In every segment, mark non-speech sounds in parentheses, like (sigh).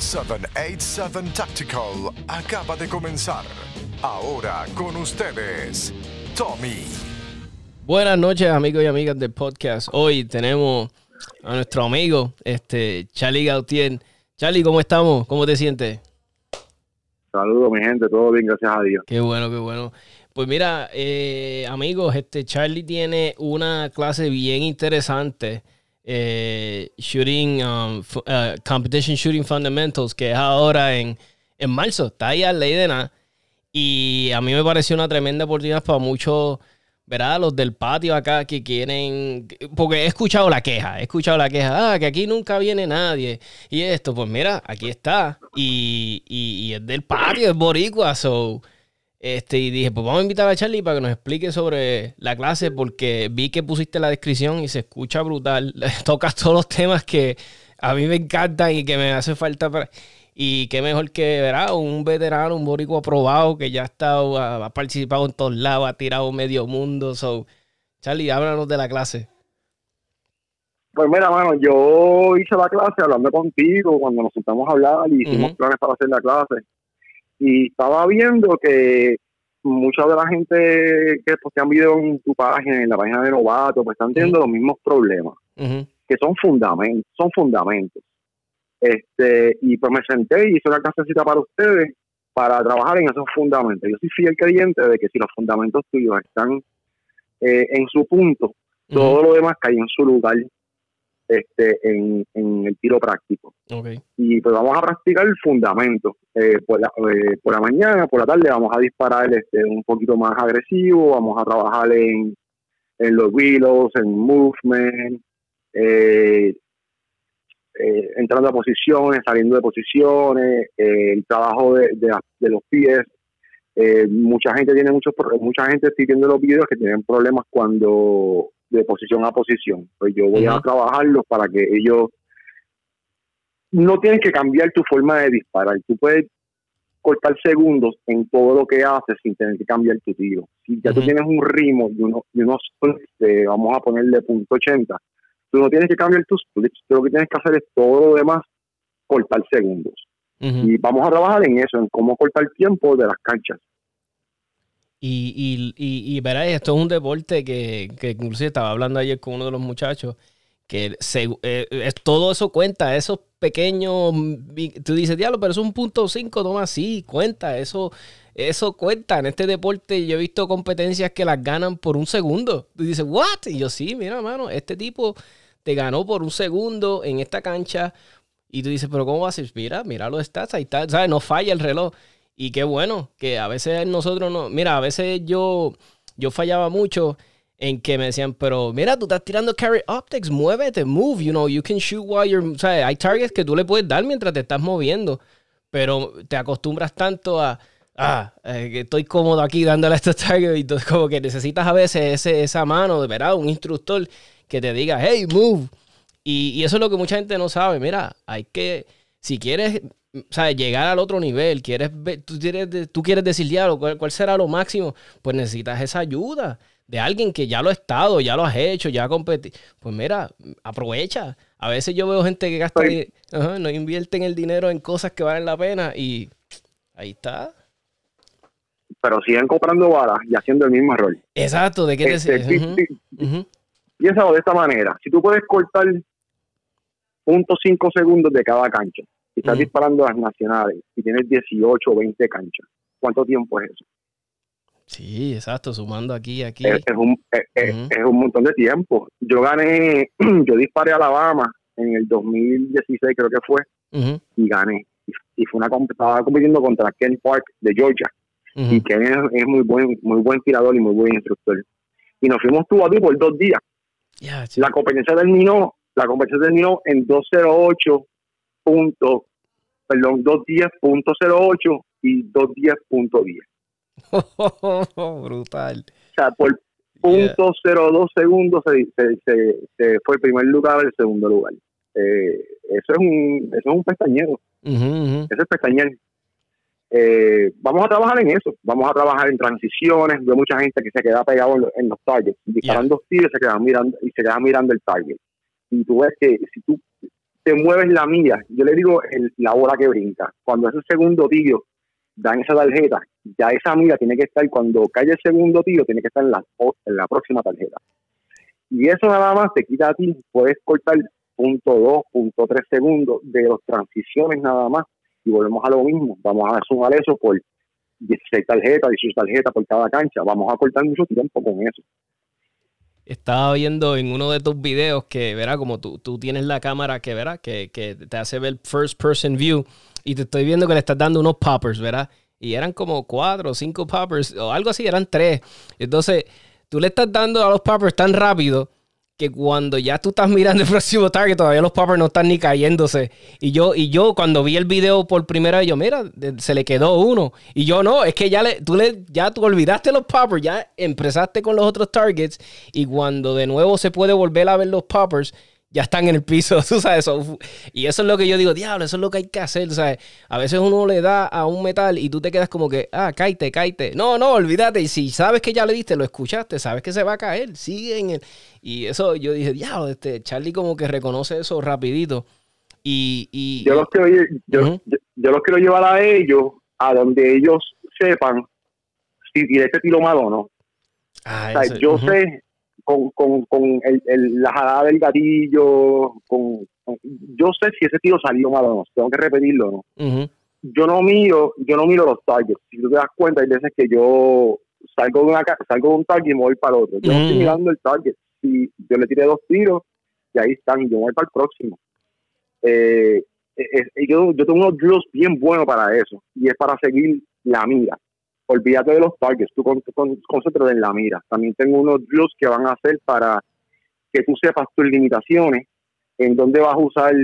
787 Tactical acaba de comenzar. Ahora con ustedes, Tommy. Buenas noches, amigos y amigas del podcast. Hoy tenemos a nuestro amigo, este, Charlie Gautier. Charlie, ¿cómo estamos? ¿Cómo te sientes? Saludos, mi gente, todo bien, gracias a Dios. Qué bueno, qué bueno. Pues mira, eh, amigos, este Charlie tiene una clase bien interesante, eh, shooting, um, uh, competition shooting fundamentals, que es ahora en, en marzo. Está ahí a ley. Y a mí me pareció una tremenda oportunidad para muchos, ¿verdad? Los del patio acá que quieren, porque he escuchado la queja, he escuchado la queja, ah, que aquí nunca viene nadie. Y esto, pues mira, aquí está. Y, y, y es del patio, es boricua, so... Este, y dije, pues vamos a invitar a Charlie para que nos explique sobre la clase, porque vi que pusiste la descripción y se escucha brutal. (laughs) Tocas todos los temas que a mí me encantan y que me hace falta. para- Y qué mejor que, ¿verdad? Un veterano, un borico aprobado que ya ha estado, ha, participado en todos lados, ha tirado medio mundo. So, Charlie, háblanos de la clase. Pues mira, mano, yo hice la clase hablando contigo cuando nos sentamos a hablar y hicimos planes para hacer la clase. Y estaba viendo que mucha de la gente que postean videos en tu página, en la página de Novato, pues están teniendo los mismos problemas, que son fundamentos, son fundamentos. Este, y pues me senté y hice una clasecita para ustedes para trabajar en esos fundamentos. Yo soy fiel creyente de que si los fundamentos tuyos están eh, en su punto, todo lo demás cae en su lugar este en, en el tiro práctico. Ok. y pues vamos a practicar el fundamento Eh, por, la, eh, por la mañana por la tarde vamos a disparar este un poquito más agresivo vamos a trabajar en, en los reloads en movement eh, eh, entrando a posiciones saliendo de posiciones eh, el trabajo de, de, de los pies. Eh, mucha gente tiene muchos mucha gente estoy viendo los videos que tienen problemas cuando de posición a posición pues yo voy a trabajarlos para que ellos no tienes que cambiar tu forma de disparar. Tú puedes cortar segundos en todo lo que haces sin tener que cambiar tu tiro. Si ya tú Ujú. tienes un ritmo y, uno, y unos de, vamos a ponerle punto 80 tú no tienes que cambiar tus splits tú lo que tienes que hacer es todo lo demás cortar segundos. Y vamos a trabajar en eso, en cómo cortar tiempo de las canchas. Y, y, y, esto es un deporte que, que inclusive estaba hablando ayer con uno de los muchachos, que eh, es, todo eso cuenta, esos pequeños, tú dices, diablo, pero es un punto cinco, toma, sí, cuenta, eso, eso cuenta. En este deporte yo he visto competencias que las ganan por un segundo. Tú dices, what? Y yo, sí, mira, mano, este tipo te ganó por un segundo en esta cancha. Y tú dices, pero ¿cómo va a ser? Mira, mira los stats, ahí está, ¿sabes? No falla el reloj. Y qué bueno, que a veces nosotros no. Mira, a veces yo, yo fallaba mucho en que me decían, pero mira, tú estás tirando carry optics, muévete, move, you know, you can shoot while you're. O sea, hay targets que tú le puedes dar mientras te estás moviendo, pero te acostumbras tanto a. Ah, eh, estoy cómodo aquí dándole a estos targets y tú como que necesitas a veces ese, esa mano, de verdad, un instructor que te diga, hey, move. Y eso es lo que mucha gente no sabe. Mira, hay que, si quieres, ¿sabes? Llegar al otro nivel, quieres ver- tú, quieres, tú quieres decir, diablo, ¿cuál, cuál será lo máximo? Pues necesitas esa ayuda de alguien que ya lo ha estado, ya lo has hecho, ya ha competido. Pues mira, aprovecha. A veces yo veo gente que gasta, Sí. no invierten el dinero en cosas que valen la pena y ahí está. Pero siguen comprando balas y haciendo el mismo error. Exacto, ¿de qué te Este. Piénsalo de esta manera. Si tú puedes cortar punto cinco segundos de cada cancha y estás disparando a las nacionales y tienes 18 o 20 canchas, ¿cuánto tiempo es eso? Sí, exacto, sumando aquí, aquí. Es, es un, es, un montón de tiempo. Yo gané, (clears throat) yo disparé a Alabama en el 2016 creo que fue y gané. Y, fue una estaba compitiendo contra Ken Park de Georgia. y Ken es, muy buen muy buen tirador y muy buen instructor y nos fuimos tú a ti por dos días la competencia terminó la competencia terminó en 208 puntos perdón 210.08 y 210.10 (laughs) o Brutal. sea por Yeah. punto 02 segundos se, se, se- se fue el primer lugar al segundo lugar Eh, eso es un eso es un pestañero ujú. eso es pestañear. Eh, vamos a trabajar en eso, vamos a trabajar en transiciones, veo mucha gente que se queda pegado en, los- en los targets, disparando tiros se queda mirando y se queda mirando el target. Y tú ves que si tú te mueves la milla. Yo le digo el, la bola que brinca. Cuando ese segundo tiro dan esa tarjeta, ya esa milla tiene que estar, cuando cae el segundo tiro, tiene que estar en la, en la próxima tarjeta. Y eso nada más te quita a ti, puedes cortar punto dos, punto tres segundos de las transiciones nada más. Y volvemos a lo mismo. Vamos a sumar eso por 16 tarjetas, 18 tarjetas por cada cancha. Vamos a cortar mucho tiempo con eso. Estaba viendo en uno de tus videos que, verá, como tú, tú tienes la cámara que, verá, que, que te hace ver first person view y te estoy viendo que le estás dando unos poppers, ¿verdad? Y eran como cuatro o cinco poppers o algo así, eran tres. Entonces, tú le estás dando a los poppers tan rápido que cuando ya tú estás mirando el próximo target, todavía los poppers no están ni cayéndose. Y yo, y yo cuando vi el video por primera vez, yo, mira, se le quedó uno. Y yo no, es que ya le, tú le, ya tú olvidaste los poppers, ya empezaste con los otros targets. Y cuando de nuevo se puede volver a ver los poppers, ya están en el piso, (laughs) tú sabes. Eso. Y eso es lo que yo digo, diablo, eso es lo que hay que hacer, ¿sabes? A veces uno le da a un metal y tú te quedas como que, ah, caite, caite. No, no, olvídate. Y si sabes que ya le diste, lo escuchaste, sabes que se va a caer, sigue en el. Y eso yo dije, diablo, este, Charlie como que reconoce eso rapidito. Y, y yo, los quiero, yo, yo, los quiero llevar a ellos a donde ellos sepan si tiene este tiro malo o no. Ah, o sea, yo sé con, con, con el, la jalada del gatillo, con, yo sé si ese tiro salió mal o no, tengo que repetirlo o no. Yo no miro, yo no miro los targets. Si tú te das cuenta, hay veces que yo salgo de una salgo de un target y me voy para el otro. Yo no estoy mirando el target. Si yo le tiré dos tiros y ahí están, y yo voy para el próximo. Eh, yo, yo tengo unos drills bien buenos para eso, y es para seguir la mira olvídate de los targets, tú con, concéntrate en la mira. También tengo unos drills que van a hacer para que tú sepas tus limitaciones, en dónde vas a usar.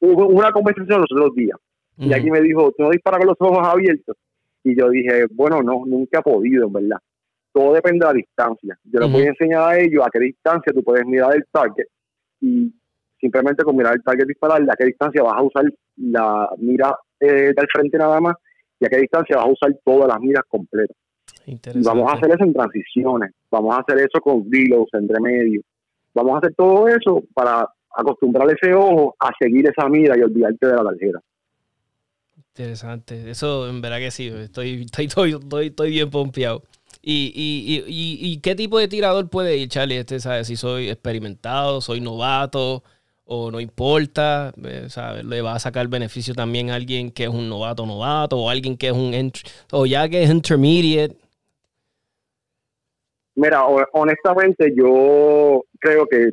una conversación los otros días, y aquí me dijo, ¿tú no disparas con los ojos abiertos? Y yo dije, bueno, no, nunca he podido, en verdad. Todo depende de la distancia. Yo les voy a enseñar a ellos a qué distancia tú puedes mirar el target y simplemente con mirar el target disparar, a qué distancia vas a usar la mira eh, del frente nada más y a qué distancia vas a usar todas las miras completas. vamos a hacer eso en transiciones, vamos a hacer eso con reloads entre medio, vamos a hacer todo eso para acostumbrar ese ojo a seguir esa mira y olvidarte de la tarjeta. Interesante, eso en verdad que sí, estoy, estoy, estoy, bien pompeado. ¿Y, y, y, y, qué tipo de tirador puede ir, Charlie? Este, sabe si soy experimentado, soy novato, o no importa, eh, le va a sacar beneficio también a alguien que es un novato novato o alguien que es un o ya que es intermediate. Mira, honestamente yo creo que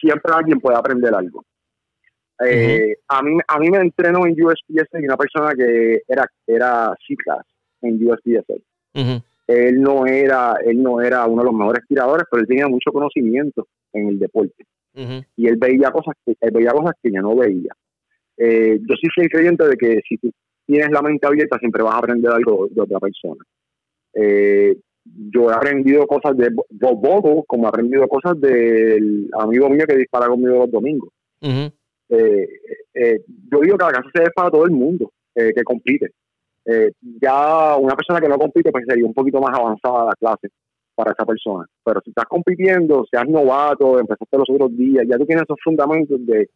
siempre alguien puede aprender algo. Eh, a, mí, a mí me entrenó en USPSA y una persona que era, era C-Class en USPSA. Él no era él no era uno de los mejores tiradores, pero él tenía mucho conocimiento en el deporte y él veía cosas que él veía cosas que yo no veía. Eh, yo sí soy creyente de que si tú tienes la mente abierta siempre vas a aprender algo de otra persona. Eh, yo he aprendido cosas de Bobo, como he aprendido cosas del amigo mío que dispara conmigo los domingos. Eh, yo digo que la clase se es para todo el mundo que compite. ya una persona que no compite pues sería un poquito más avanzada la clase para esa persona. Pero si estás compitiendo, seas novato, empezaste los otros días, ya tú tienes esos fundamentos de,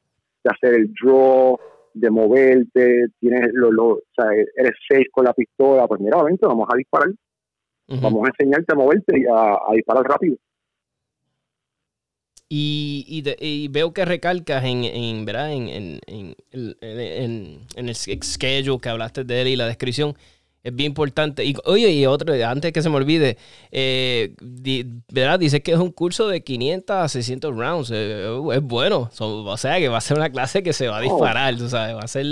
hacer el draw, de moverte, tienes lo, o sea, eres safe con la pistola, pues mira, vente, vamos a disparar. Vamos a enseñarte a moverte y a, disparar rápido. Y, y, veo que recalcas en, en ¿verdad? En, en, en, en, el schedule que hablaste de él y la descripción es bien importante. Y oye, y otro, antes que se me olvide, eh, ¿verdad? Dice que es un curso de 500 a 600 rounds. Eh, es bueno. o sea, que va a ser una clase que se va a disparar, tú sabes, va a ser...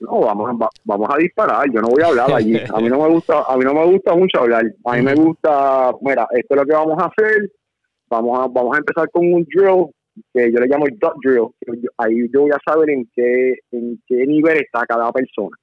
No, vamos a, vamos a disparar. Yo no voy a hablar (laughs) allí. A mí no me gusta, a mí no me gusta mucho hablar. A mí me gusta, mira, esto es lo que vamos a hacer. Vamos a, vamos a empezar con un drill que yo le llamo el dot drill. Ahí yo voy a saber en qué, en qué nivel está cada persona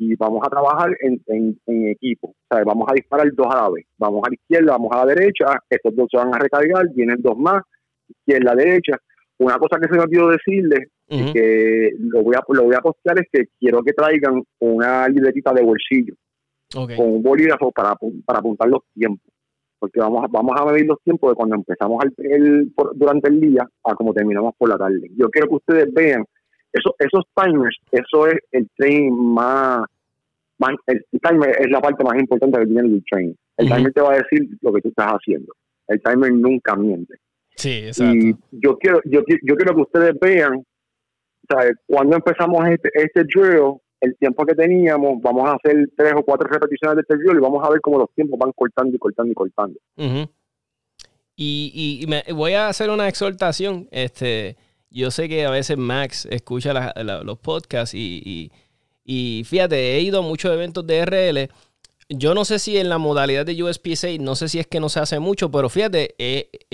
y vamos a trabajar en, en, equipo. O sea, vamos a disparar dos a la vez. Vamos a la izquierda, vamos a la derecha, estos dos se van a recargar, vienen dos más, izquierda, derecha. Una cosa que se me olvidó decirles, y que lo voy, a, lo voy a postear, es que quiero que traigan una libretita de bolsillo con un bolígrafo para, para apuntar los tiempos. Porque vamos a, vamos a medir los tiempos de cuando empezamos el, durante el día a como terminamos por la tarde. Yo quiero que ustedes vean Eso, esos timers, eso es el train más, más el timer es la parte más importante que tiene el train. El timer te va a decir lo que tú estás haciendo. El timer nunca miente. Sí, exacto. Y yo quiero, yo, yo quiero que ustedes vean, ¿sabes? cuando empezamos este, este drill, el tiempo que teníamos, vamos a hacer tres o cuatro repeticiones de este drill y vamos a ver cómo los tiempos van cortando y cortando y cortando. Y, y me, voy a hacer una exhortación. Este, yo sé que a veces Max escucha los podcasts y, y, fíjate, he ido a muchos eventos de RL. Yo no sé si en la modalidad de USPSA, no sé si es que no se hace mucho, pero fíjate,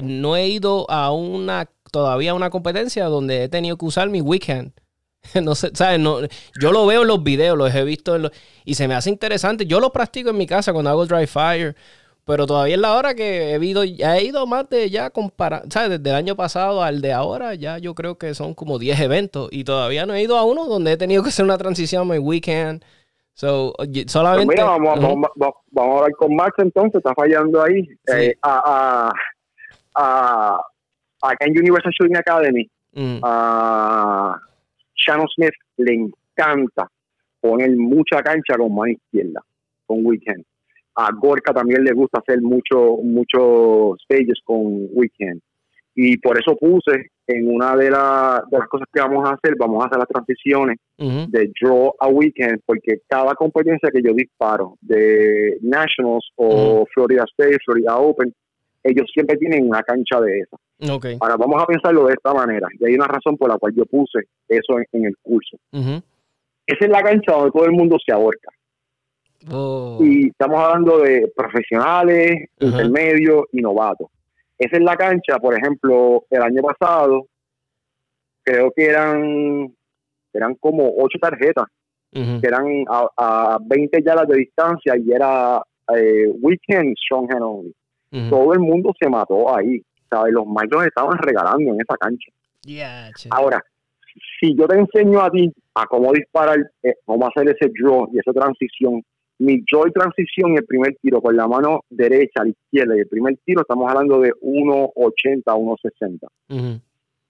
no he ido a una, todavía una competencia donde he tenido que usar mi weekend. (laughs) No sé, ¿sabes? No, yo lo veo en los videos, los he visto en los, y se me hace interesante. Yo lo practico en mi casa cuando hago dry fire pero todavía es la hora que he ido, he ido más de ya comparar, ¿sabes? Desde el año pasado al de ahora, ya yo creo que son como 10 eventos y todavía no he ido a uno donde he tenido que hacer una transición mi weekend. So, solamente. Pues mira, vamos, vamos, vamos, a hablar con Max entonces, está fallando ahí. Eh, a, a, a, acá en Universal Shooting Academy, mm. a Shannon Smith le encanta poner mucha cancha con mano izquierda, con weekend a Gorka también le gusta hacer mucho, muchos stages con Weekend. Y por eso puse en una de, las cosas que vamos a hacer, vamos a hacer las transiciones de draw a weekend, porque cada competencia que yo disparo de Nationals o Florida State, Florida Open, ellos siempre tienen una cancha de esa. Ahora vamos a pensarlo de esta manera, y hay una razón por la cual yo puse eso en, el curso. Esa es la cancha donde todo el mundo se ahorca. Oh. Y estamos hablando de profesionales, intermedios y novatos. Esa es la cancha, por ejemplo, el año pasado, creo que eran, eran como ocho tarjetas, que eran a, 20 yardas de distancia y era eh, Weekend Strong Hand Only. Todo el mundo se mató ahí. ¿sabes? Los maestros estaban regalando en esa cancha. Ahora, si yo te enseño a ti a cómo disparar, eh, cómo hacer ese draw y esa transición mi joy transición, el primer tiro con la mano derecha a la izquierda y el primer tiro estamos hablando de 1.80 a 1.60.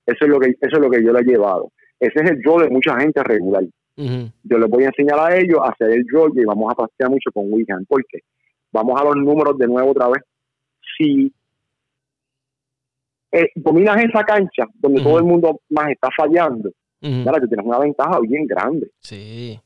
Eso es lo que eso es lo que yo le he llevado. Ese es el draw de mucha gente regular. Yo les voy a enseñar a ellos a hacer el draw y vamos a pasear mucho con Weekend. porque Vamos a los números de nuevo otra vez. Si eh, dominas esa cancha donde todo el mundo más está fallando, claro, que tienes una ventaja bien grande. Sí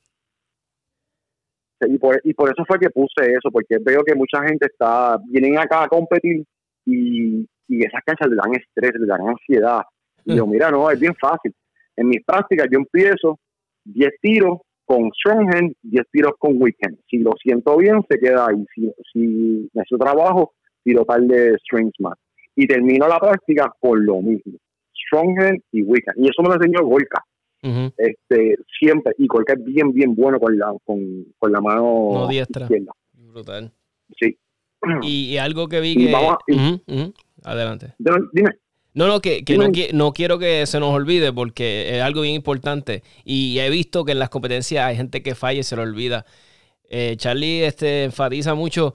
y por, y por eso fue que puse eso, porque veo que mucha gente está, vienen acá a competir y, y esas canchas le dan estrés, le dan ansiedad. Y yo, mira, no, es bien fácil. En mis prácticas yo empiezo 10 tiros con Stronghand, 10 tiros con Weekend. Si lo siento bien, se queda ahí. Si, si necesito trabajo, tiro tal de Strength más. Y termino la práctica con lo mismo. Stronghand y Weekend. Y eso me lo enseñó Golka este siempre y cualquier bien bien bueno con la con, con la mano no diestra izquierda. brutal sí y, algo que vi que adelante dime no, no, que, que no, no, quiero que se nos olvide porque es algo bien importante. Y he visto que en las competencias hay gente que falla y se lo olvida. Eh, Charlie este, enfatiza mucho,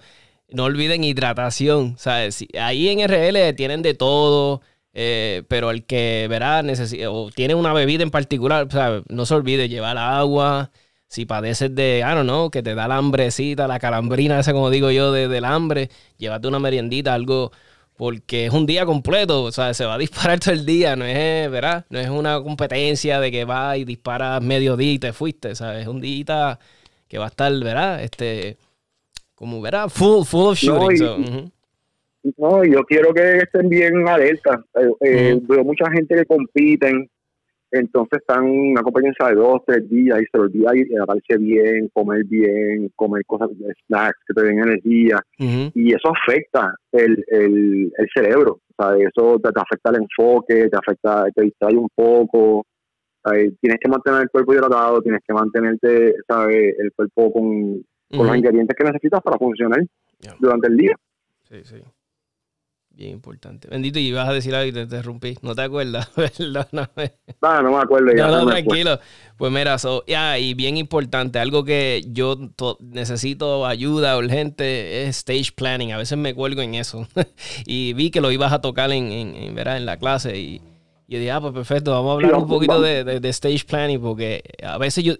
no olviden hidratación. ¿sabes? Ahí en RL tienen de todo. Eh, pero el que verá o tiene una bebida en particular, no se olvide llevar agua. Si padeces de, I don't know, que te da la hambrecita, la calambrina, esa como digo yo, de, del hambre, llévate una meriendita, algo, porque es un día completo, o sea, se va a disparar (laughs) todo el día, no es, ¿verdad? No es una competencia de que va y disparas mediodía y te fuiste, ¿sabes? Es un día que va a estar, ¿verdad? Este, como, ¿verdad? Full, full of shooting. No, yo quiero que estén bien alerta. Eh, eh, veo mucha gente que compiten, entonces están en una competencia de dos, tres días y se los olvida y aparece bien, comer bien, comer cosas, snacks que te den energía. Y eso afecta el, el, el cerebro. O sea, eso te, afecta el enfoque, te afecta, te distrae un poco. tienes que mantener el cuerpo hidratado, tienes que mantenerte, ¿sabes? El cuerpo con, con los ingredientes que necesitas para funcionar durante el día. Sí, sí. Bien importante. Bendito, y vas a decir algo y te interrumpí. ¿No te acuerdas? (laughs) Perdóname. No, no me acuerdo. Ya no, no, tranquilo. Pues mira, ya, y bien importante, algo que yo necesito ayuda urgente es stage planning. A veces me cuelgo en eso. (laughs) y vi que lo ibas a tocar en, en, en, en la clase y, Y yo dije, ah, pues perfecto, vamos a hablar un poquito de, de, stage planning, porque a veces yo,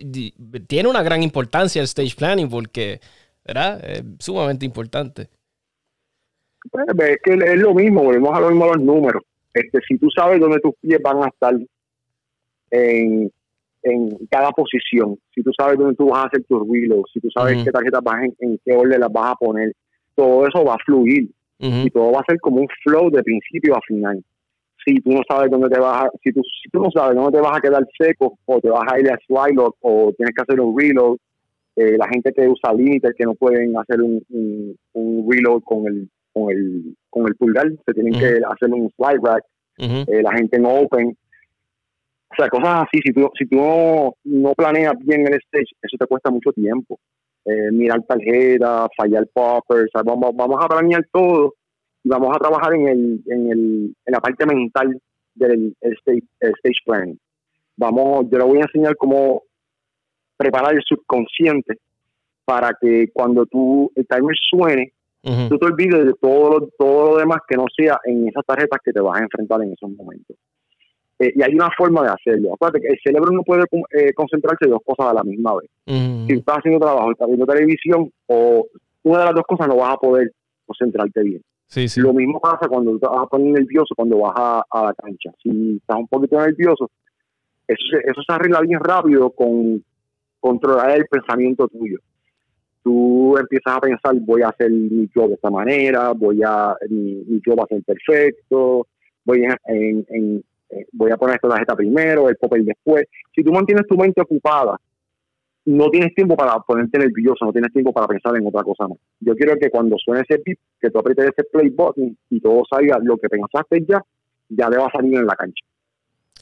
tiene una gran importancia el stage planning, porque, ¿verdad? Es sumamente importante. Pues, es que es lo mismo, volvemos a lo mismo los números. Este, si tú sabes dónde tus pies van a estar en, cada posición, si tú sabes dónde tú vas a hacer tus reloads, si tú sabes qué tarjetas vas en, en, qué orden las vas a poner, todo eso va a fluir y todo va a ser como un flow de principio a final. Si tú no sabes dónde te vas a, si tú, si tú no sabes dónde te vas a quedar seco o te vas a ir a slide o tienes que hacer un reload, eh, la gente que usa límites que no pueden hacer un, un, reload con el, con el con el pulgar, se tienen que hacer un slide rack, eh, la gente en open, o sea, cosas así, si tú, si tú no, no planeas bien el stage, eso te cuesta mucho tiempo. Eh, mirar tarjetas, fallar poppers, vamos, vamos a planear todo y vamos a trabajar en, el, en, el, en la parte mental del stage, stage planning. Vamos, yo le voy a enseñar cómo preparar el subconsciente para que cuando tú, el timer suene, tú te olvides de todo lo, todo lo demás que no sea en esas tarjetas que te vas a enfrentar en esos momentos. Eh, y hay una forma de hacerlo. Acuérdate que el cerebro no puede eh, concentrarse dos cosas a la misma vez. Si estás haciendo trabajo, estás viendo televisión, o una de las dos cosas no vas a poder concentrarte bien. Sí, sí. Lo mismo pasa cuando te vas a poner nervioso cuando vas a, la cancha. Si estás un poquito nervioso, eso eso se arregla bien rápido con controlar el pensamiento tuyo. Tú empiezas a pensar, voy a hacer mi job de esta manera, voy a, mi, mi va a ser perfecto, voy en, en eh, voy a poner esta tarjeta primero, el papel después. Si tú mantienes tu mente ocupada, no tienes tiempo para ponerte nervioso, no tienes tiempo para pensar en otra cosa más. Yo quiero que cuando suene ese beat, que tú aprietes ese play button y todo salga lo que pensaste ya, ya te va a salir en la cancha.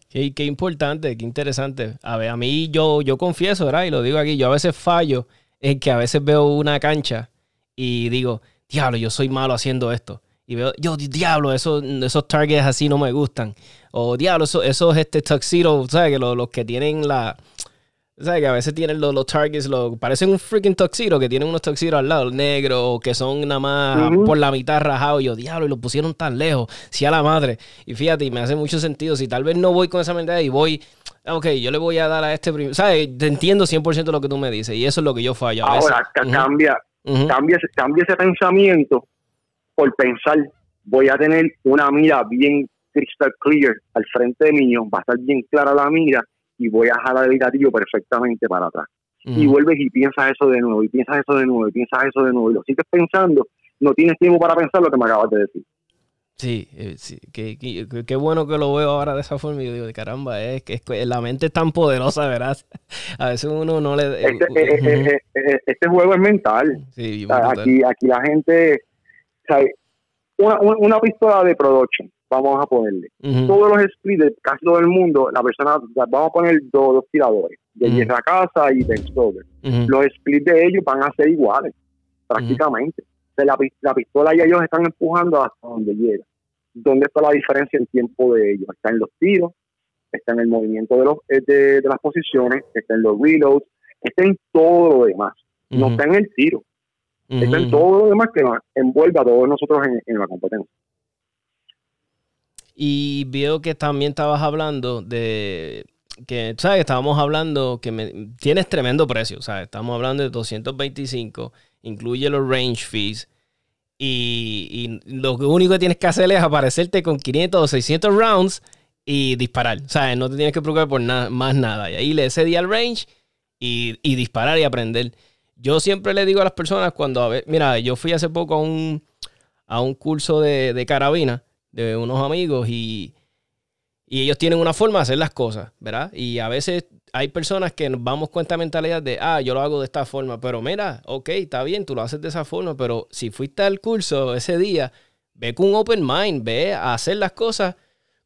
Qué, qué importante, qué interesante. A ver, a mí yo, yo confieso, ¿verdad? Y lo digo aquí, yo a veces fallo en que a veces veo una cancha y digo, diablo, yo soy malo haciendo esto. Y veo, yo, diablo, esos, esos targets así no me gustan. O diablo, esos, esos este, tuxedo, ¿sabes? Que los, que tienen la. ¿Sabes? Que a veces tienen los, los targets, los, parecen un freaking tuxedo, que tienen unos tuxedos al lado, negros, o que son nada más por la mitad rajados. Y yo, diablo, y los pusieron tan lejos. Sí, a la madre. Y fíjate, y me hace mucho sentido. Si tal vez no voy con esa mentalidad y voy, ok, yo le voy a dar a este primero. ¿Sabes? Te entiendo 100% lo que tú me dices. Y eso es lo que yo fallo. Ahora, cambia, cambia, cambia ese pensamiento por pensar, voy a tener una mira bien crystal clear al frente mío, va a estar bien clara la mira y voy a jalar el gatillo perfectamente para atrás. Y vuelves y piensas eso de nuevo, y piensas eso de nuevo, y piensas eso de nuevo, y lo sigues pensando, no tienes tiempo para pensar lo que me acabas de decir. Sí, eh, sí qué, bueno que lo veo ahora de esa forma y yo digo, caramba, es que, la mente es tan poderosa, ¿verdad? (laughs) A veces uno no le... Este, eh, eh, este juego es mental. aquí, aquí la gente, una, una, pistola de production, vamos a ponerle. Todos los splits casi todo el mundo, la persona, vamos a poner dos, tiradores, de uh Casa y Ben Stoker. Los splits de ellos van a ser iguales, prácticamente. La, la, pistola y ellos están empujando hasta donde llega. ¿Dónde está la diferencia en tiempo de ellos? Está en los tiros, está en el movimiento de, los, eh, de, las posiciones, está en los reloads, está en todo lo demás. No está en el tiro. Está en todo lo demás que envuelve a todos nosotros en la competencia. Y veo que también estabas hablando de que, ¿sabes? Estábamos hablando que tienes tremendo precio. Estamos hablando de 225, incluye los range fees. Y, lo único que tienes que hacer es aparecerte con 500 o 600 rounds y disparar. No te tienes que preocupar por nada, más nada. Y ahí le cedí al range y, disparar y aprender. Yo siempre le digo a las personas cuando, mira, yo fui hace poco a un, a un curso de, de carabina de unos amigos y, ellos tienen una forma de hacer las cosas, ¿verdad? Y a veces hay personas que nos vamos con esta mentalidad de, ah, yo lo hago de esta forma, pero mira, ok, está bien, tú lo haces de esa forma, pero si fuiste al curso ese día, ve con un open mind, ve a hacer las cosas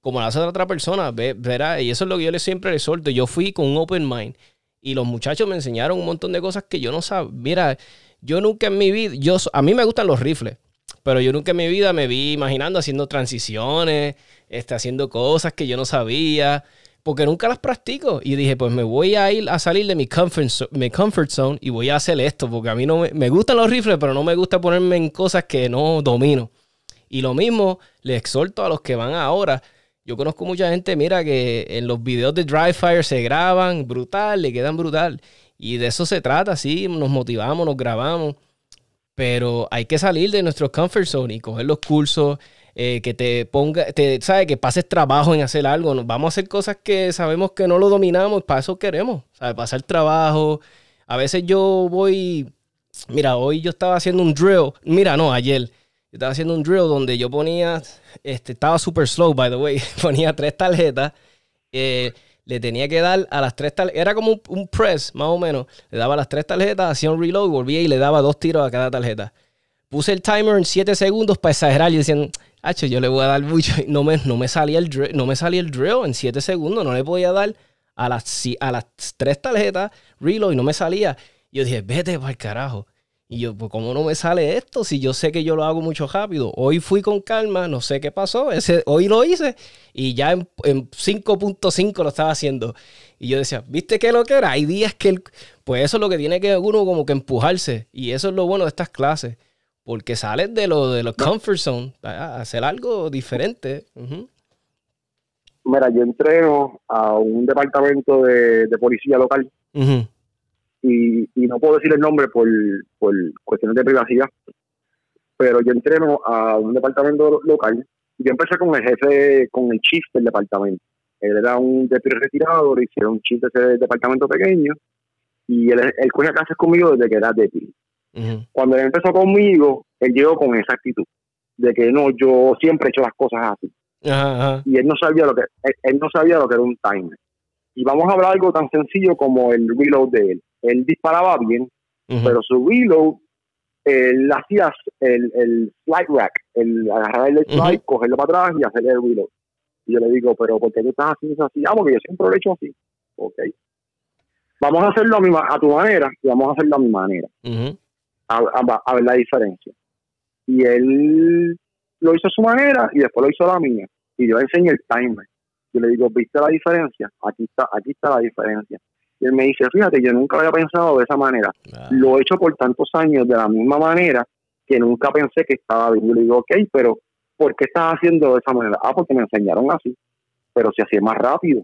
como las hace otra persona, ve, verá, y eso es lo que yo le siempre le suelto. Yo fui con un open mind y los muchachos me enseñaron un montón de cosas que yo no sabía. Mira, yo nunca en mi vida, yo, a mí me gustan los rifles. Pero yo nunca en mi vida me vi imaginando haciendo transiciones, este, haciendo cosas que yo no sabía, porque nunca las practico. Y dije, pues me voy a ir a salir de mi comfort, mi comfort zone y voy a hacer esto, porque a mí no me, me gustan los rifles, pero no me gusta ponerme en cosas que no domino. Y lo mismo le exhorto a los que van ahora. Yo conozco mucha gente, mira, que en los videos de Dry Fire se graban brutal, le quedan brutal. Y de eso se trata, sí, nos motivamos, nos grabamos. Pero hay que salir de nuestro comfort zone y coger los cursos, eh, que te ponga, te, ¿sabes? Que pases trabajo en hacer algo. Vamos a hacer cosas que sabemos que no lo dominamos, para eso queremos, ¿sabes? Pasar trabajo. A veces yo voy, mira, hoy yo estaba haciendo un drill, mira, no, ayer, yo estaba haciendo un drill donde yo ponía, este, estaba super slow, by the way, (laughs) ponía tres tarjetas. Eh, le tenía que dar a las tres tarjetas. Era como un, press, más o menos. Le daba las tres tarjetas, hacía un reload, volvía y le daba dos tiros a cada tarjeta. Puse el timer en siete segundos para exagerar y decían, hacho, yo le voy a dar. No me, no me salía el drill, no me salía el drill en siete segundos. No le podía dar a las, a las tres tarjetas reload y no me salía. Yo dije, vete para el carajo. Y yo, pues, ¿cómo no me sale esto? Si yo sé que yo lo hago mucho rápido. Hoy fui con calma, no sé qué pasó. Ese, hoy lo hice y ya en, 5.5 lo estaba haciendo. Y yo decía, ¿viste qué lo que era? Hay días que, pues eso es lo que tiene que uno como que empujarse. Y eso es lo bueno de estas clases. Porque sales de lo de los comfort zone a hacer algo diferente. Mira, yo entreno a un departamento de, policía local y, no puedo decir el nombre por, por cuestiones de privacidad, pero yo entreno a un departamento local y yo empecé con el jefe, con el chief del departamento. Él era un deputy retirado, le hicieron un chief de ese departamento pequeño y él, él cogía clases conmigo desde que era deputy. Cuando él empezó conmigo, él llegó con esa actitud de que no, yo siempre he hecho las cosas así. Y él no sabía lo que él, no sabía lo que era un timer. Y vamos a hablar algo tan sencillo como el reload de él él disparaba bien, pero su reload, él hacía el, el slide rack, el agarrar el slide, cogerlo para atrás y hacer el reload. Y yo le digo, pero ¿por qué tú estás haciendo eso así? Ah, porque yo siempre lo he hecho así. Ok. Vamos a hacerlo a, mi, a tu manera y vamos a hacerlo a mi manera. a, ver la diferencia. Y él lo hizo a su manera y después lo hizo a la mía. Y yo le enseñé el timer. Yo le digo, ¿viste la diferencia? Aquí está, aquí está la diferencia. Y él me dice, fíjate, yo nunca había pensado de esa manera. Lo he hecho por tantos años de la misma manera que nunca pensé que estaba bien. Yo le digo, ok, pero ¿por qué estás haciendo de esa manera? Ah, porque me enseñaron así. Pero si hacía más rápido.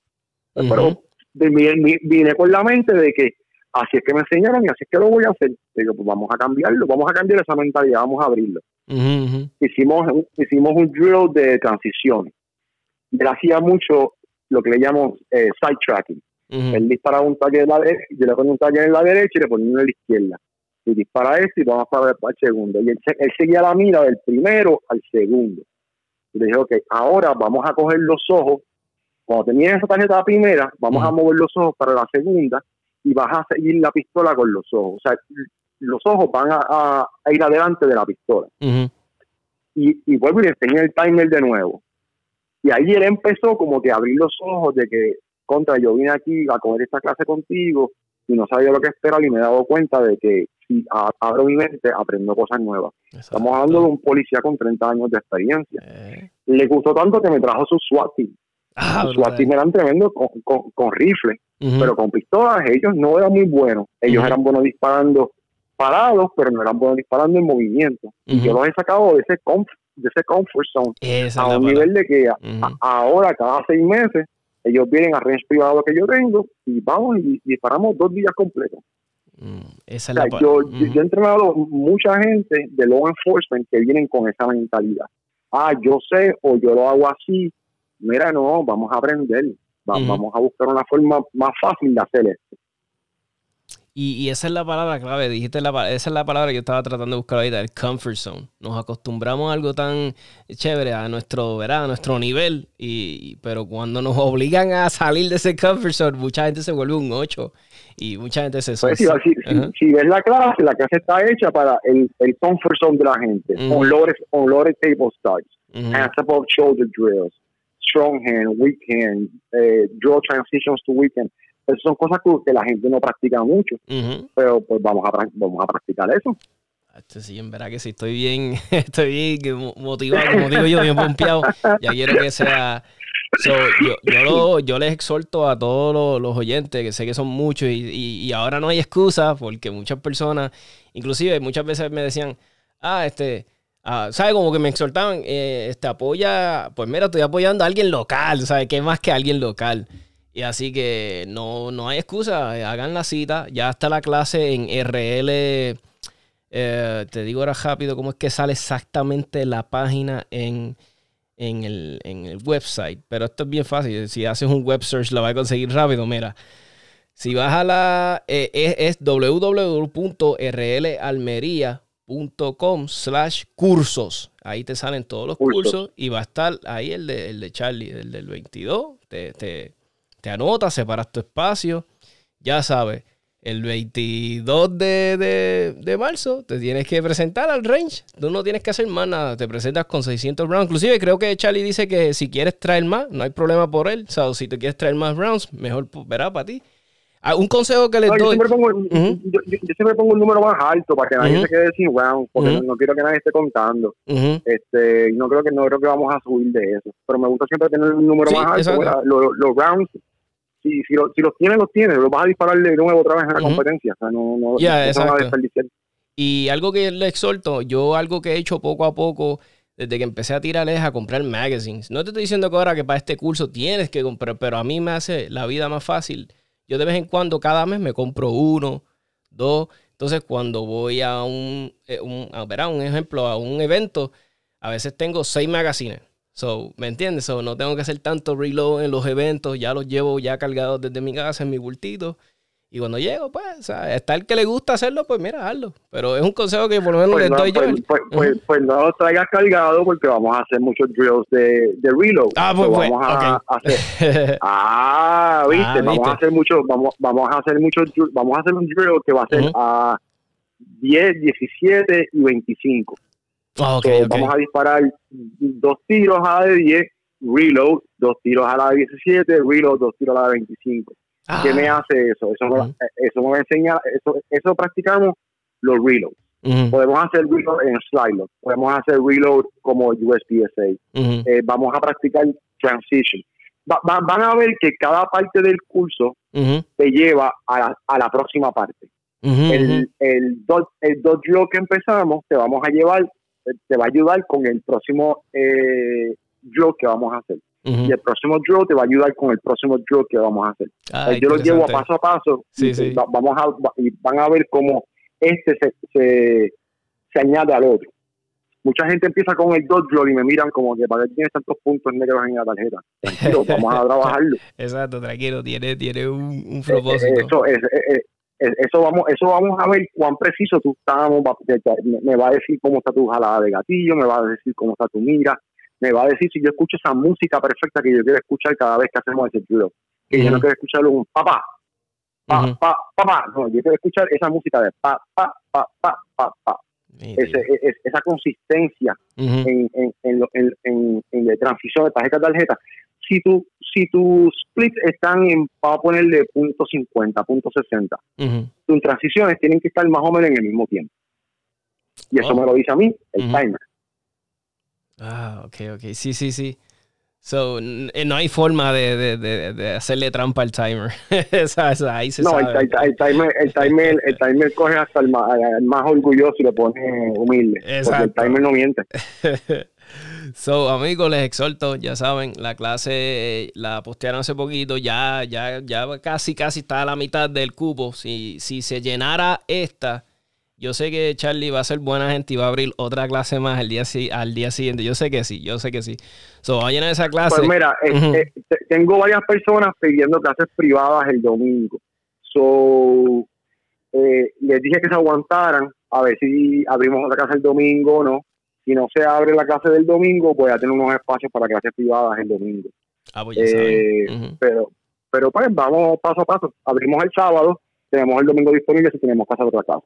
Pero vine, con la mente de que así es que me enseñaron y así es que lo voy a hacer. Digo, pues vamos a cambiarlo, vamos a cambiar esa mentalidad, vamos a abrirlo. Hicimos, hicimos un drill de transición. Él hacía mucho lo que le llamamos eh, side tracking. Él dispara un talle de la derecha, yo le pongo un talle en la derecha y le pongo uno en la izquierda. Y dispara este y vamos para, el segundo. Y él, seguía la mira del primero al segundo. Y le dije, ok, ahora vamos a coger los ojos. Cuando tenía esa tarjeta la primera, vamos a mover los ojos para la segunda y vas a seguir la pistola con los ojos. O sea, los ojos van a, ir adelante de la pistola. y, y vuelvo y le enseñé el timer de nuevo. Y ahí él empezó como que a abrir los ojos de que contra, yo vine aquí a coger esta clase contigo y no sabía lo que esperar y me he dado cuenta de que si abro mi mente, aprendo cosas nuevas. Estamos hablando de un policía con 30 años de experiencia. Eh. Le gustó tanto que me trajo su SWAT team. Ah, SWAT team eran tremendos con, con, rifles, pero con pistolas ellos no eran muy buenos. Ellos eran buenos disparando parados, pero no eran buenos disparando en movimiento. Y yo los he sacado de ese, de ese comfort zone a un nivel de que ahora, cada seis meses, ellos vienen a range privado que yo tengo y vamos y, disparamos dos días completos. Mm, yo, he entrenado mucha gente de law enforcement que vienen con esa mentalidad. Ah, yo sé o yo lo hago así. Mira, no, vamos a aprender. Vamos a buscar una forma más fácil de hacer esto. Y, esa es la palabra clave, dijiste la, esa es la palabra que yo estaba tratando de buscar ahorita, el comfort zone. Nos acostumbramos a algo tan chévere, a nuestro, ¿verdad? A nuestro nivel, y, pero cuando nos obligan a salir de ese comfort zone, mucha gente se vuelve un 8 y mucha gente se... Pues si, ves la clase, la clase está hecha para el, el comfort zone de la gente. Loaded, on loaded table starts, hands above shoulder drills, strong hand, weak hand, eh, draw transitions to weekend esas son cosas que, la gente no practica mucho, pero pues vamos a, vamos a practicar eso. Sí, en verdad que sí, estoy bien, (laughs) estoy bien motivado, como digo yo, bien pompeado. Ya quiero que sea... yo, yo, les exhorto a todos los, oyentes, que sé que son muchos, y, y, ahora no hay excusa, porque muchas personas, inclusive muchas veces me decían, ah, este, Ah, ¿Sabes? Como que me exhortaban, eh, este, apoya, pues mira, estoy apoyando a alguien local, ¿sabes? ¿Qué más que alguien local? Y así que no, no hay excusa, hagan la cita, ya está la clase en RL, eh, te digo ahora rápido cómo es que sale exactamente la página en, en, el, en el website, pero esto es bien fácil, si haces un web search la vas a conseguir rápido, mira. Si vas a la, eh, es, es www.rlalmería.com slash cursos. Ahí te salen todos los Cursos. cursos y va a estar ahí el de, el de Charlie, el del 22. Te, te, te anotas, separas tu espacio. Ya sabes, el 22 de, de- de marzo te tienes que presentar al range. Tú no tienes que hacer más nada. Te presentas con 600 rounds. Inclusive creo que Charlie dice que si quieres traer más, no hay problema por él. O sea, si te quieres traer más rounds, mejor pues, verá para ti. Ah, un consejo que les No, yo, doy. siempre pongo, Ujú. yo, yo- yo siempre pongo un número más alto para que nadie Ujú. se quede sin round, porque Ujú. no, no quiero que nadie esté contando. Este, no creo que no creo que vamos a subir de eso. Pero me gusta siempre tener un número Sí, más alto. Los, los rounds, si, si, lo- si los tienes, los tienes. Los vas a disparar de nuevo otra vez en la competencia. O sea, no, no, Ya, no se van a exacto. desperdiciar. Y algo que le exhorto, yo algo que he hecho poco a poco desde que empecé a tirar es a comprar magazines. No te estoy diciendo que ahora que para este curso tienes que comprar, pero a mí me hace la vida más fácil. Yo de vez en cuando, cada mes, me compro uno, dos. Entonces, cuando voy a un, eh, un a, un ejemplo, a un evento, a veces tengo seis magazines. So, ¿me entiendes? So, no tengo que hacer tanto reload en los eventos, ya los llevo ya cargados desde mi casa en mi bultito. Y cuando llego, pues, o sea, está el que le gusta hacerlo, pues mira, hazlo. Pero es un consejo que por lo menos Pues les no, doy yo. pues, pues, pues- pues no los traigas cargado porque vamos a hacer muchos drills de, de reload. Ah, pues, pues, vamos a, ok. a hacer (laughs) Ah, viste, Ah, vamos viste. a hacer mucho, vamos, vamos a hacer mucho, vamos a hacer un drill que va a ser a 10, 17 y 25. Ah, So. Vamos a disparar dos tiros a la de 10, reload, dos tiros a la de 17, reload, dos tiros a la de 25. Ah, ¿Qué me hace eso? Eso me, Ujú. eso me enseña, eso, eso practicamos los reloads. Podemos hacer reload en slide podemos hacer reload como USPSA, ujú, eh, vamos a practicar transition. Va- va- van a ver que cada parte del curso te lleva a la, a la próxima parte. El, el, dot, el dot que empezamos te vamos a llevar, eh, te va a ayudar con el próximo eh, drill que vamos a hacer. Y el próximo drill te va a ayudar con el próximo drill que vamos a hacer. Ah, Eh, yo lo llevo a paso a paso Sí, y sí. va- vamos a, y van a ver cómo este se, se, se añade al otro. Mucha gente empieza con el dot drill y me miran como que para qué tienes tantos puntos negros en la tarjeta. Tranquilo, vamos a (laughs) trabajarlo. Exacto, tranquilo, tiene, tiene un, un Eh, propósito. Eso, es, eh, eh, eso vamos, eso vamos a ver cuán preciso tú estamos. Me va a decir cómo está tu jalada de gatillo, me va a decir cómo está tu mira, me va a decir si yo escucho esa música perfecta que yo quiero escuchar cada vez que hacemos ese drill. Que yo no quiero escucharlo un papá, pa, Ujú. pa, papá. No, yo quiero escuchar esa música de pa, pa, pa, pa, pa, pa. Ese- e- e- esa consistencia Ujú, en, en, en, en, en- en la transición de tarjeta a tarjeta. Si, tu, si tus splits están en, vamos a ponerle punto .50, punto .60, ujú. tus transiciones tienen que estar más o menos en el mismo tiempo. Y eso Oh. me lo dice a mí, el timer. Ah, ok, ok. Sí, sí, sí. So, eh, no hay forma de, de, de, de hacerle trampa al timer. (laughs) esa, esa, ahí se No, el, sabe. el- el timer, el, timer, el timer coge hasta el más, el más orgulloso y le pone humilde. Porque Exacto. el timer no miente. (laughs) so, amigos, les exhorto, ya saben, la clase eh, la postearon hace poquito, ya, ya, ya casi, casi está a la mitad del cupo. Si, si se llenara esta, yo sé que Charlie va a ser buena gente y va a abrir otra clase más al día, al día siguiente. Yo sé que sí, yo sé que sí. So, va a llenar esa clase. Pues mira, eh, eh, te- tengo varias personas pidiendo clases privadas el domingo. So, eh, les dije que se aguantaran a ver si abrimos otra clase el domingo o no. Si no se abre la clase del domingo, voy a tener unos espacios para clases privadas el domingo. ah, pues ya eh. Pero, pero pues vamos paso a paso. Abrimos el sábado, tenemos el domingo disponible si tenemos casa otra casa.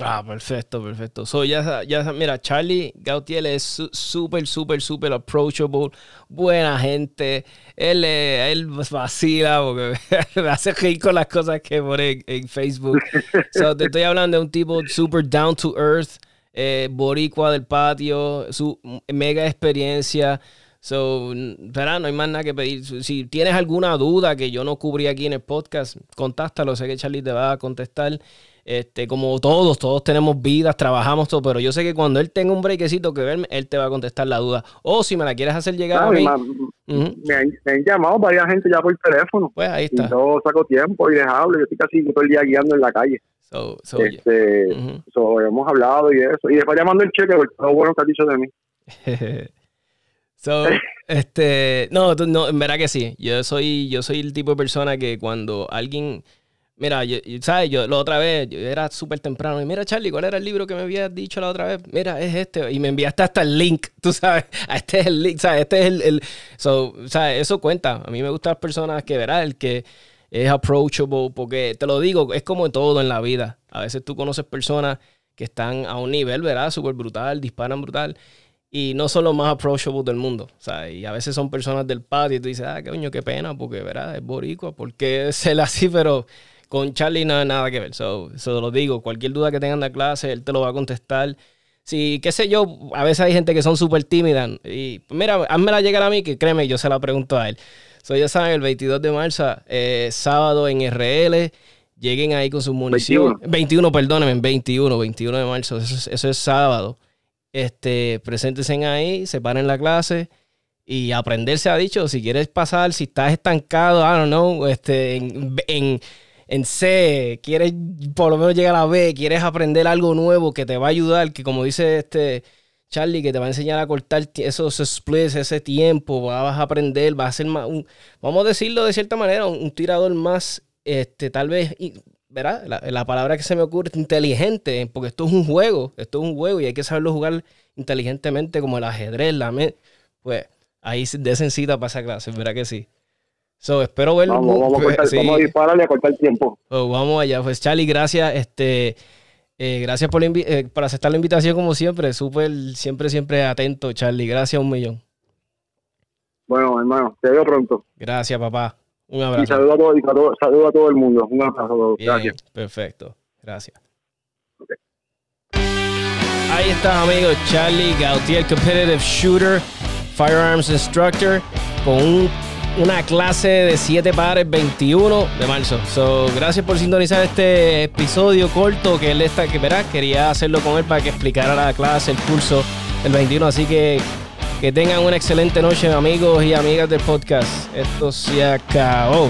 Ah, perfecto, perfecto. So, ya, ya, mira, Charlie Gautier es súper, súper, súper approachable, buena gente. Él, eh, él vacila porque me (laughs) hace reír con las cosas que pone en, en Facebook. (laughs) So, te estoy hablando de un tipo super down to earth, eh, boricua del patio, su mega experiencia. So, ¿verdad? No hay más nada que pedir. Si tienes alguna duda que yo no cubrí aquí en el podcast, contáctalo. Sé que Charlie te va a contestar. Este, como todos, todos tenemos vidas, trabajamos todo, pero yo sé que cuando él tenga un brequecito que verme, él te va a contestar la duda. O si me la quieres hacer llegar a mí. me, han, llamado varias gente ya por teléfono. Pues ahí está. Y yo saco tiempo y les hablo. Yo estoy casi todo el día guiando en la calle. Este, hemos hablado y eso. Y después llamando el cheque por todo bueno que has dicho de mí. (laughs) So, (laughs) este, no, no, en verdad que sí. Yo soy, yo soy el tipo de persona que cuando alguien Mira, yo, ¿sabes? Yo la otra vez, yo era súper temprano. Y mira, Charlie, ¿cuál era el libro que me habías dicho la otra vez? Mira, es este. Y me enviaste hasta el link, (laughs) tú sabes. Este es el link, ¿sabes? Este es el. el so, ¿sabes? Eso cuenta. A mí me gustan las personas que, verás, el que es approachable. Porque te lo digo, es como todo en la vida. A veces tú conoces personas que están a un nivel, ¿verdad? Súper brutal, disparan brutal. Y no son los más approachable del mundo. ¿sabes? Y a veces son personas del patio y tú dices, ah, coño, qué pena, porque, ¿verdad? Es boricua, porque es (laughs) el así, pero con Charlie no hay nada que ver. Eso lo digo. Cualquier duda que tengan de clase, él te lo va a contestar. Si, qué sé yo, a veces hay gente que son súper tímidas. Y mira, házmela llegar a mí, que créeme, yo se la pregunto a él. So, ya saben, el 22 de marzo, eh, sábado en RL. Lleguen ahí con su munición. 21, 21 perdónenme, 21, 21 de marzo. Eso es, sábado. Este, preséntense ahí, separen la clase y aprender se ha dicho. Si quieres pasar, si estás estancado, I don't know, este, en en C, quieres por lo menos llegar a B, quieres aprender algo nuevo que te va a ayudar, que como dice este Charlie, que te va a enseñar a cortar esos splits, ese tiempo, vas a aprender, vas a ser más, un, vamos a decirlo de cierta manera, un, tirador más, este, tal vez, ¿verdad? La, palabra que se me ocurre es inteligente, porque esto es un juego, esto es un juego y hay que saberlo jugar inteligentemente como el ajedrez, la pues ahí de cita para esa clase, ¿verdad que sí? So, espero verlo. Vamos, vamos, a, cortar, vamos a dispararle a cortar tiempo. vamos allá. Pues Charlie, gracias. Este, eh, gracias por, eh, por aceptar la invitación como siempre. Súper, siempre, siempre atento, Charlie. Gracias un millón. Bueno, hermano, te veo pronto. Gracias, papá. Un abrazo. Y saludo a todo, saludo a todo el mundo. Un abrazo a todos. Gracias. Perfecto. Gracias. Ahí está, amigos. Charlie Gautier, Competitive Shooter, Firearms Instructor, con un una clase de 7 pares 21 de marzo. So, gracias por sintonizar este episodio corto que él está, que verá, quería hacerlo con él para que explicara la clase, el curso del 21. Así que que tengan una excelente noche, amigos y amigas del podcast. Esto se acabó.